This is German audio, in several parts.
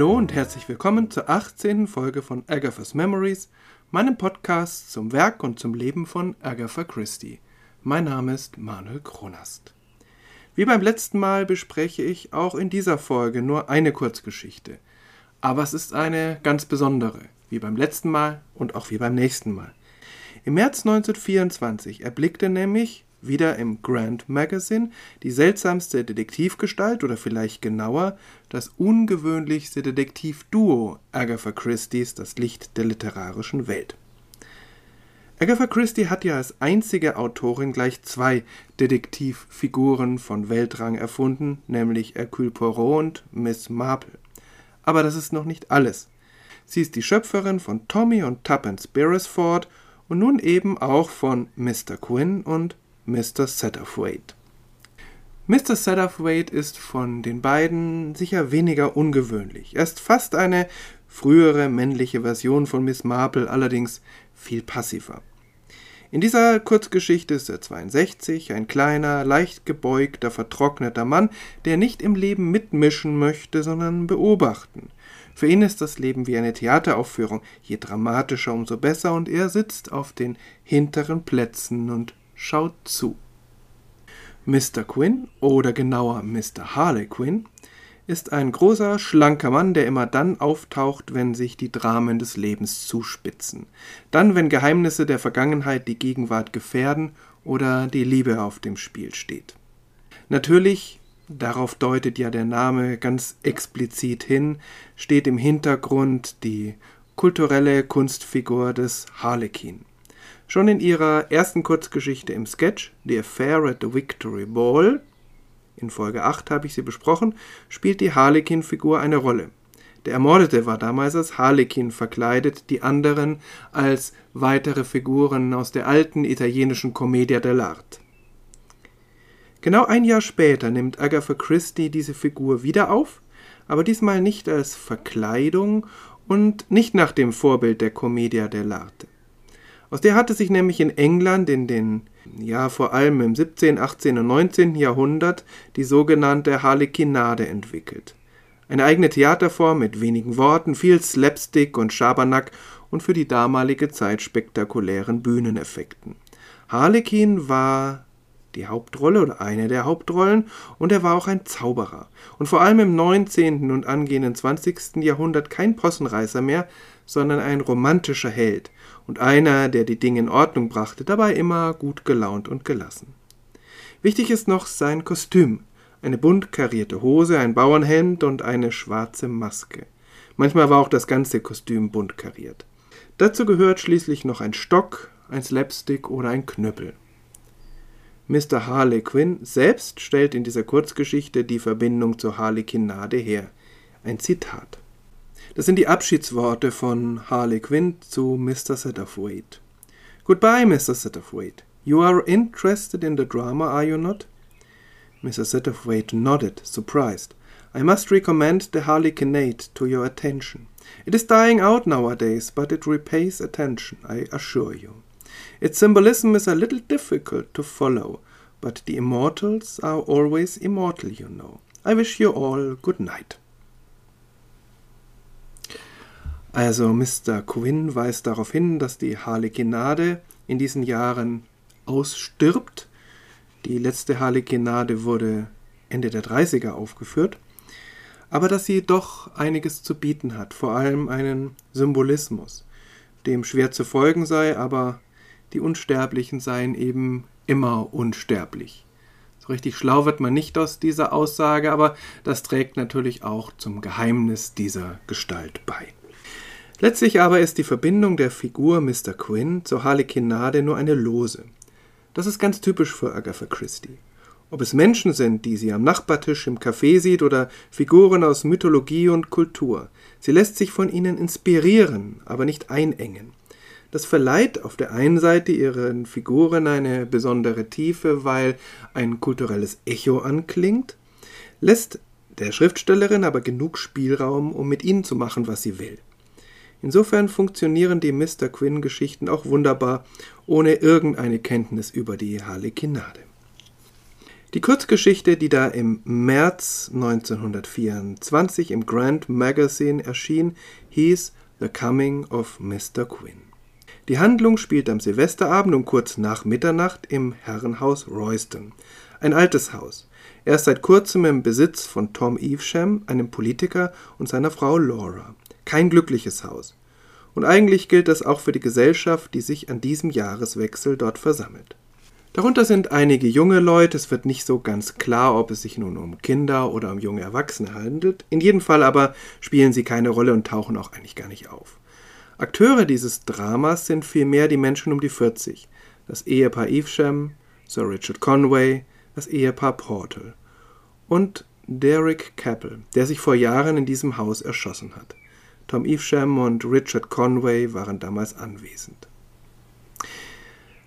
Hallo und herzlich willkommen zur 18. Folge von Agatha's Memories, meinem Podcast zum Werk und zum Leben von Agatha Christie. Mein Name ist Manuel Kronast. Wie beim letzten Mal bespreche ich auch in dieser Folge nur eine Kurzgeschichte. Aber es ist eine ganz besondere, wie beim letzten Mal und auch wie beim nächsten Mal. Im März 1924 erblickte nämlich wieder im Grand Magazine die seltsamste Detektivgestalt oder vielleicht genauer das ungewöhnlichste Detektivduo Agatha Christie's Das Licht der literarischen Welt. Agatha Christie hat ja als einzige Autorin gleich zwei Detektivfiguren von Weltrang erfunden, nämlich Hercule Poirot und Miss Marple. Aber das ist noch nicht alles. Sie ist die Schöpferin von Tommy und Tuppence Beresford und nun eben auch von Mr. Quinn und Mr. Satterthwaite. Mr. Satterthwaite ist von den beiden sicher weniger ungewöhnlich. Er ist fast eine frühere männliche Version von Miss Marple, allerdings viel passiver. In dieser Kurzgeschichte ist er 62, ein kleiner, leicht gebeugter, vertrockneter Mann, der nicht im Leben mitmischen möchte, sondern beobachten. Für ihn ist das Leben wie eine Theateraufführung, je dramatischer, umso besser, und er sitzt auf den hinteren Plätzen und schaut zu. Mr. Quinn, oder genauer Mr. Harlequin, ist ein großer, schlanker Mann, der immer dann auftaucht, wenn sich die Dramen des Lebens zuspitzen. Dann, wenn Geheimnisse der Vergangenheit die Gegenwart gefährden oder die Liebe auf dem Spiel steht. Natürlich, darauf deutet ja der Name ganz explizit hin, steht im Hintergrund die kulturelle Kunstfigur des Harlekin. Schon in ihrer ersten Kurzgeschichte im Sketch, The Affair at the Victory Ball, in Folge 8 habe ich sie besprochen, spielt die Harlekin-Figur eine Rolle. Der Ermordete war damals als Harlekin verkleidet, die anderen als weitere Figuren aus der alten italienischen Commedia dell'arte. Genau ein Jahr später nimmt Agatha Christie diese Figur wieder auf, aber diesmal nicht als Verkleidung und nicht nach dem Vorbild der Commedia dell'arte. Aus der hatte sich nämlich in England in den ja vor allem im 17., 18. und 19. Jahrhundert die sogenannte Harlekinade entwickelt. Eine eigene Theaterform mit wenigen Worten, viel Slapstick und Schabernack und für die damalige Zeit spektakulären Bühneneffekten. Harlekin war die Hauptrolle oder eine der Hauptrollen und er war auch ein Zauberer. Und vor allem im 19. und angehenden 20. Jahrhundert kein Possenreißer mehr, sondern ein romantischer Held und einer, der die Dinge in Ordnung brachte, dabei immer gut gelaunt und gelassen. Wichtig ist noch sein Kostüm, eine bunt karierte Hose, ein Bauernhemd und eine schwarze Maske. Manchmal war auch das ganze Kostüm bunt kariert. Dazu gehört schließlich noch ein Stock, ein Slapstick oder ein Knüppel. Mr. Harley Quinn selbst stellt in dieser Kurzgeschichte die Verbindung zur Harlekinade her. Ein Zitat. Das sind die Abschiedsworte von Harley Quinn zu Mr. Satterthwaite. Goodbye, Mr. Satterthwaite. You are interested in the drama, are you not? Mr. Satterthwaite nodded, surprised. I must recommend the Harlequinade to your attention. It is dying out nowadays, but it repays attention, I assure you. Its symbolism is a little difficult to follow, but the immortals are always immortal, you know. I wish you all good night. Also Mr. Quinn weist darauf hin, dass die Harlekinade in diesen Jahren ausstirbt. Die letzte Harlekinade wurde Ende der 30er aufgeführt, aber dass sie doch einiges zu bieten hat, vor allem einen Symbolismus, dem schwer zu folgen sei, aber die Unsterblichen seien eben immer unsterblich. Richtig schlau wird man nicht aus dieser Aussage, aber das trägt natürlich auch zum Geheimnis dieser Gestalt bei. Letztlich aber ist die Verbindung der Figur Mr. Quinn zur Harlekinade nur eine lose. Das ist ganz typisch für Agatha Christie. Ob es Menschen sind, die sie am Nachbartisch im Café sieht, oder Figuren aus Mythologie und Kultur, sie lässt sich von ihnen inspirieren, aber nicht einengen. Das verleiht auf der einen Seite ihren Figuren eine besondere Tiefe, weil ein kulturelles Echo anklingt, lässt der Schriftstellerin aber genug Spielraum, um mit ihnen zu machen, was sie will. Insofern funktionieren die Mr. Quinn-Geschichten auch wunderbar, ohne irgendeine Kenntnis über die Harlekinade. Die Kurzgeschichte, die da im März 1924 im Grand Magazine erschien, hieß The Coming of Mr. Quinn. Die Handlung spielt am Silvesterabend um kurz nach Mitternacht im Herrenhaus Royston. Ein altes Haus. Er ist seit kurzem im Besitz von Tom Evesham, einem Politiker, und seiner Frau Laura. Kein glückliches Haus. Und eigentlich gilt das auch für die Gesellschaft, die sich an diesem Jahreswechsel dort versammelt. Darunter sind einige junge Leute, es wird nicht so ganz klar, ob es sich nun um Kinder oder um junge Erwachsene handelt. In jedem Fall aber spielen sie keine Rolle und tauchen auch eigentlich gar nicht auf. Akteure dieses Dramas sind vielmehr die Menschen um die 40. Das Ehepaar Evesham, Sir Richard Conway, das Ehepaar Portal und Derek Capel, der sich vor Jahren in diesem Haus erschossen hat. Tom Evesham und Richard Conway waren damals anwesend.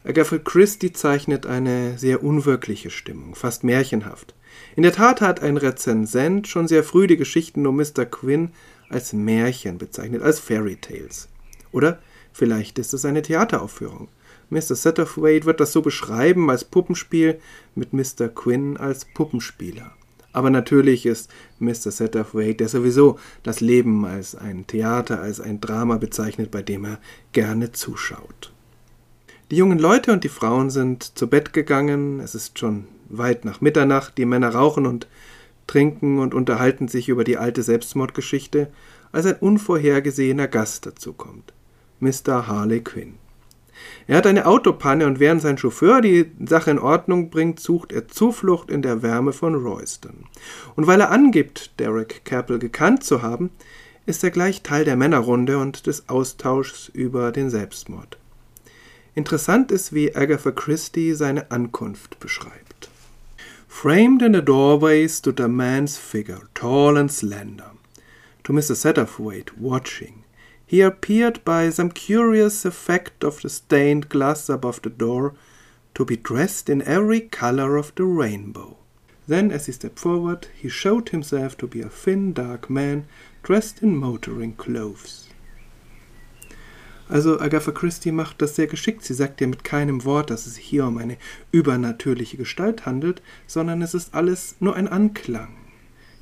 Agatha Christie zeichnet eine sehr unwirkliche Stimmung, fast märchenhaft. In der Tat hat ein Rezensent schon sehr früh die Geschichten um Mr. Quinn als Märchen bezeichnet, als Fairy Tales. Oder vielleicht ist es eine Theateraufführung. Mr. Satterthwaite wird das so beschreiben als Puppenspiel mit Mr. Quinn als Puppenspieler. Aber natürlich ist Mr. Satterthwaite, der sowieso das Leben als ein Theater, als ein Drama bezeichnet, bei dem er gerne zuschaut. Die jungen Leute und die Frauen sind zu Bett gegangen, es ist schon weit nach Mitternacht, die Männer rauchen und trinken und unterhalten sich über die alte Selbstmordgeschichte, als ein unvorhergesehener Gast dazukommt. Mr. Harley Quinn. Er hat eine Autopanne und während sein Chauffeur die Sache in Ordnung bringt, sucht er Zuflucht in der Wärme von Royston. Und weil er angibt, Derek Capel gekannt zu haben, ist er gleich Teil der Männerrunde und des Austauschs über den Selbstmord. Interessant ist, wie Agatha Christie seine Ankunft beschreibt. Framed in the doorway stood a man's figure, tall and slender. To Mr. Satterthwaite, watching, he appeared by some curious effect of the stained glass above the door to be dressed in every color of the rainbow. Then, as he stepped forward, he showed himself to be a thin, dark man dressed in motoring clothes. Also Agatha Christie macht das sehr geschickt. Sie sagt ja mit keinem Wort, dass es hier um eine übernatürliche Gestalt handelt, sondern es ist alles nur ein Anklang.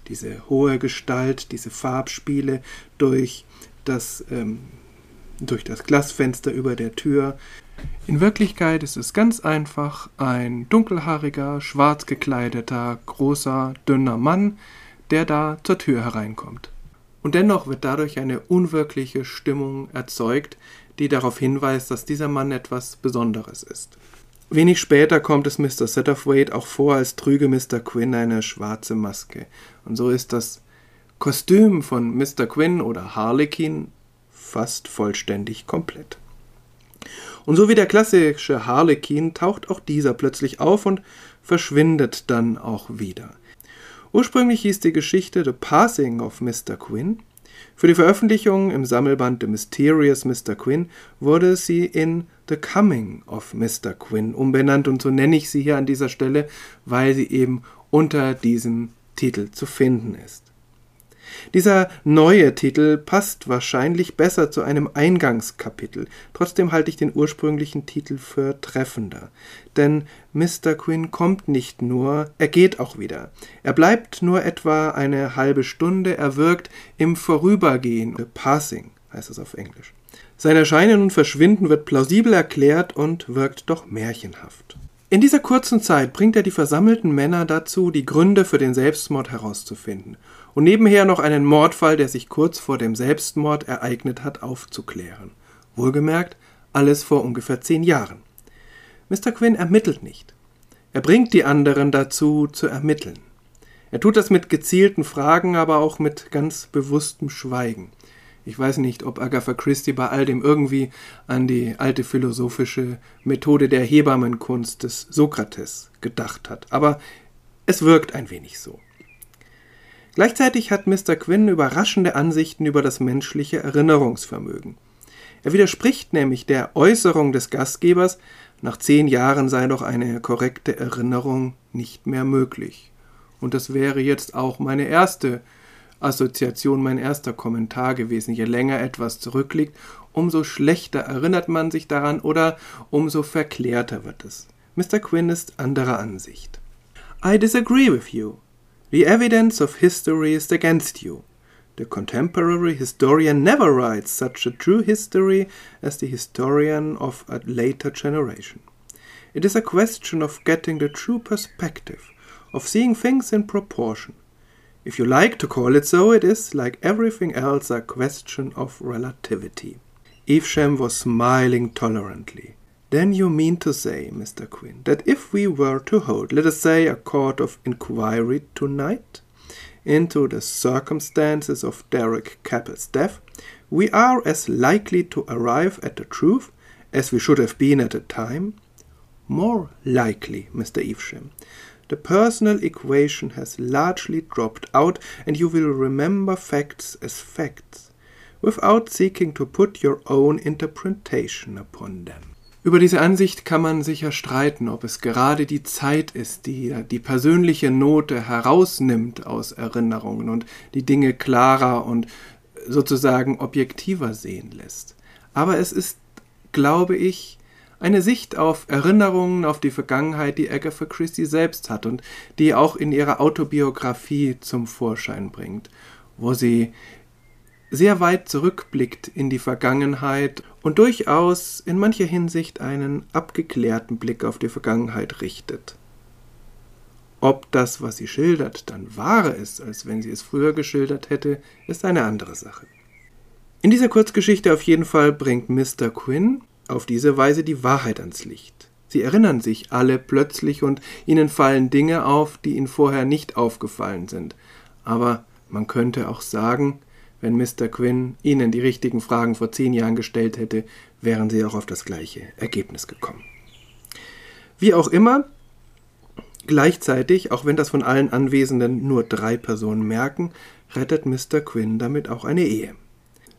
Diese hohe Gestalt, diese Farbspiele durch das, ähm, durch das Glasfenster über der Tür. In Wirklichkeit ist es ganz einfach ein dunkelhaariger, schwarz gekleideter, großer, dünner Mann, der da zur Tür hereinkommt. Und dennoch wird dadurch eine unwirkliche Stimmung erzeugt, die darauf hinweist, dass dieser Mann etwas Besonderes ist. Wenig später kommt es Mr. Satterthwaite auch vor, als trüge Mr. Quinn eine schwarze Maske. Und so ist das Kostüm von Mr. Quinn oder Harlequin fast vollständig komplett. Und so wie der klassische Harlequin taucht auch dieser plötzlich auf und verschwindet dann auch wieder. Ursprünglich hieß die Geschichte The Passing of Mr. Quinn. Für die Veröffentlichung im Sammelband The Mysterious Mr. Quinn wurde sie in The Coming of Mr. Quinn umbenannt und so nenne ich sie hier an dieser Stelle, weil sie eben unter diesem Titel zu finden ist. Dieser neue Titel passt wahrscheinlich besser zu einem Eingangskapitel. Trotzdem halte ich den ursprünglichen Titel für treffender. Denn Mr. Quinn kommt nicht nur, er geht auch wieder. Er bleibt nur etwa eine halbe Stunde, er wirkt im Vorübergehen, Passing heißt es auf Englisch. Sein Erscheinen und Verschwinden wird plausibel erklärt und wirkt doch märchenhaft. In dieser kurzen Zeit bringt er die versammelten Männer dazu, die Gründe für den Selbstmord herauszufinden und nebenher noch einen Mordfall, der sich kurz vor dem Selbstmord ereignet hat, aufzuklären. Wohlgemerkt, alles vor ungefähr zehn Jahren. Mr. Quinn ermittelt nicht. Er bringt die anderen dazu, zu ermitteln. Er tut das mit gezielten Fragen, aber auch mit ganz bewusstem Schweigen. Ich weiß nicht, ob Agatha Christie bei all dem irgendwie an die alte philosophische Methode der Hebammenkunst des Sokrates gedacht hat, aber es wirkt ein wenig so. Gleichzeitig hat Mr. Quinn überraschende Ansichten über das menschliche Erinnerungsvermögen. Er widerspricht nämlich der Äußerung des Gastgebers, nach zehn Jahren sei doch eine korrekte Erinnerung nicht mehr möglich. Und das wäre jetzt auch meine erste Assoziation, mein erster Kommentar gewesen. Je länger etwas zurückliegt, umso schlechter erinnert man sich daran oder umso verklärter wird es. Mr. Quinn ist anderer Ansicht. I disagree with you. The evidence of history is against you. The contemporary historian never writes such a true history as the historian of a later generation. It is a question of getting the true perspective, of seeing things in proportion. If you like to call it so, it is, like everything else, a question of relativity. Evesham was smiling tolerantly. Then you mean to say, Mr. Quinn, that if we were to hold, let us say, a court of inquiry tonight into the circumstances of Derek Cappell's death, we are as likely to arrive at the truth as we should have been at the time? More likely, Mr. Evesham. The personal equation has largely dropped out, and you will remember facts as facts, without seeking to put your own interpretation upon them. Über diese Ansicht kann man sicher streiten, ob es gerade die Zeit ist, die die persönliche Note herausnimmt aus Erinnerungen und die Dinge klarer und sozusagen objektiver sehen lässt. Aber es ist, glaube ich, eine Sicht auf Erinnerungen, auf die Vergangenheit, die Agatha Christie selbst hat und die auch in ihrer Autobiografie zum Vorschein bringt, wo sie sehr weit zurückblickt in die Vergangenheit und durchaus in mancher Hinsicht einen abgeklärten Blick auf die Vergangenheit richtet. Ob das, was sie schildert, dann wahrer ist, als wenn sie es früher geschildert hätte, ist eine andere Sache. In dieser Kurzgeschichte auf jeden Fall bringt Mr. Quinn auf diese Weise die Wahrheit ans Licht. Sie erinnern sich alle plötzlich und ihnen fallen Dinge auf, die ihnen vorher nicht aufgefallen sind. Aber man könnte auch sagen, wenn Mr. Quinn ihnen die richtigen Fragen vor zehn Jahren gestellt hätte, wären sie auch auf das gleiche Ergebnis gekommen. Wie auch immer, gleichzeitig, auch wenn das von allen Anwesenden nur drei Personen merken, rettet Mr. Quinn damit auch eine Ehe.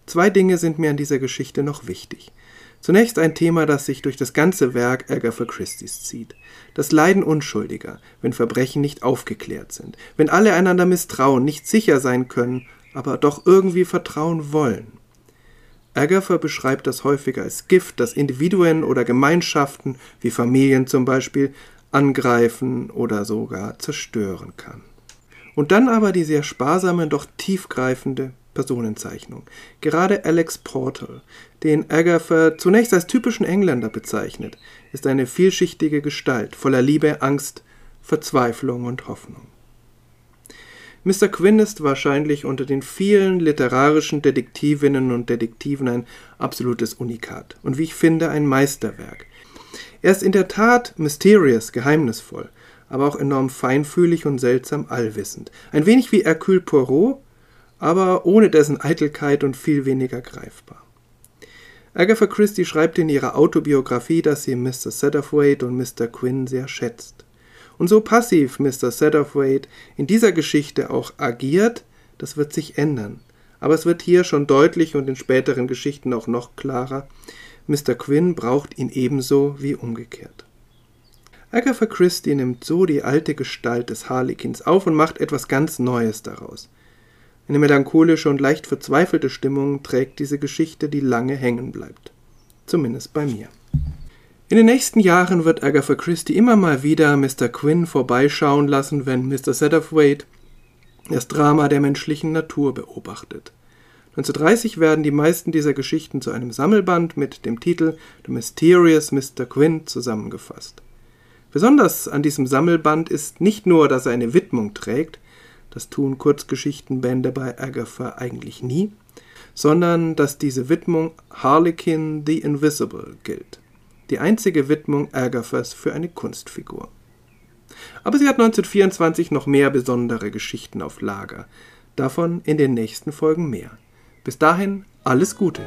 Zwei Dinge sind mir an dieser Geschichte noch wichtig. Zunächst ein Thema, das sich durch das ganze Werk Agatha Christie's zieht. Das Leiden Unschuldiger, wenn Verbrechen nicht aufgeklärt sind, wenn alle einander misstrauen, nicht sicher sein können, aber doch irgendwie vertrauen wollen. Agatha beschreibt das häufiger als Gift, das Individuen oder Gemeinschaften, wie Familien zum Beispiel, angreifen oder sogar zerstören kann. Und dann aber die sehr sparsame, doch tiefgreifende Personenzeichnung. Gerade Alex Portal, den Agatha zunächst als typischen Engländer bezeichnet, ist eine vielschichtige Gestalt voller Liebe, Angst, Verzweiflung und Hoffnung. Mr. Quinn ist wahrscheinlich unter den vielen literarischen Detektivinnen und Detektiven ein absolutes Unikat und wie ich finde ein Meisterwerk. Er ist in der Tat mysterious, geheimnisvoll, aber auch enorm feinfühlig und seltsam allwissend. Ein wenig wie Hercule Poirot, aber ohne dessen Eitelkeit und viel weniger greifbar. Agatha Christie schreibt in ihrer Autobiografie, dass sie Mr. Satterthwaite und Mr. Quinn sehr schätzt. Und so passiv Mr. Satterthwaite in dieser Geschichte auch agiert, das wird sich ändern. Aber es wird hier schon deutlich und in späteren Geschichten auch noch klarer, Mr. Quinn braucht ihn ebenso wie umgekehrt. Agatha Christie nimmt so die alte Gestalt des Harlequins auf und macht etwas ganz Neues daraus. Eine melancholische und leicht verzweifelte Stimmung trägt diese Geschichte, die lange hängen bleibt. Zumindest bei mir. In den nächsten Jahren wird Agatha Christie immer mal wieder Mr. Quinn vorbeischauen lassen, wenn Mr. Satterthwaite das Drama der menschlichen Natur beobachtet. 1930 werden die meisten dieser Geschichten zu einem Sammelband mit dem Titel The Mysterious Mr. Quinn zusammengefasst. Besonders an diesem Sammelband ist nicht nur, dass er eine Widmung trägt, das tun Kurzgeschichtenbände bei Agatha eigentlich nie, sondern dass diese Widmung Harlequin the Invisible gilt. Die einzige Widmung Agathas für eine Kunstfigur. Aber sie hat 1924 noch mehr besondere Geschichten auf Lager. Davon in den nächsten Folgen mehr. Bis dahin alles Gute.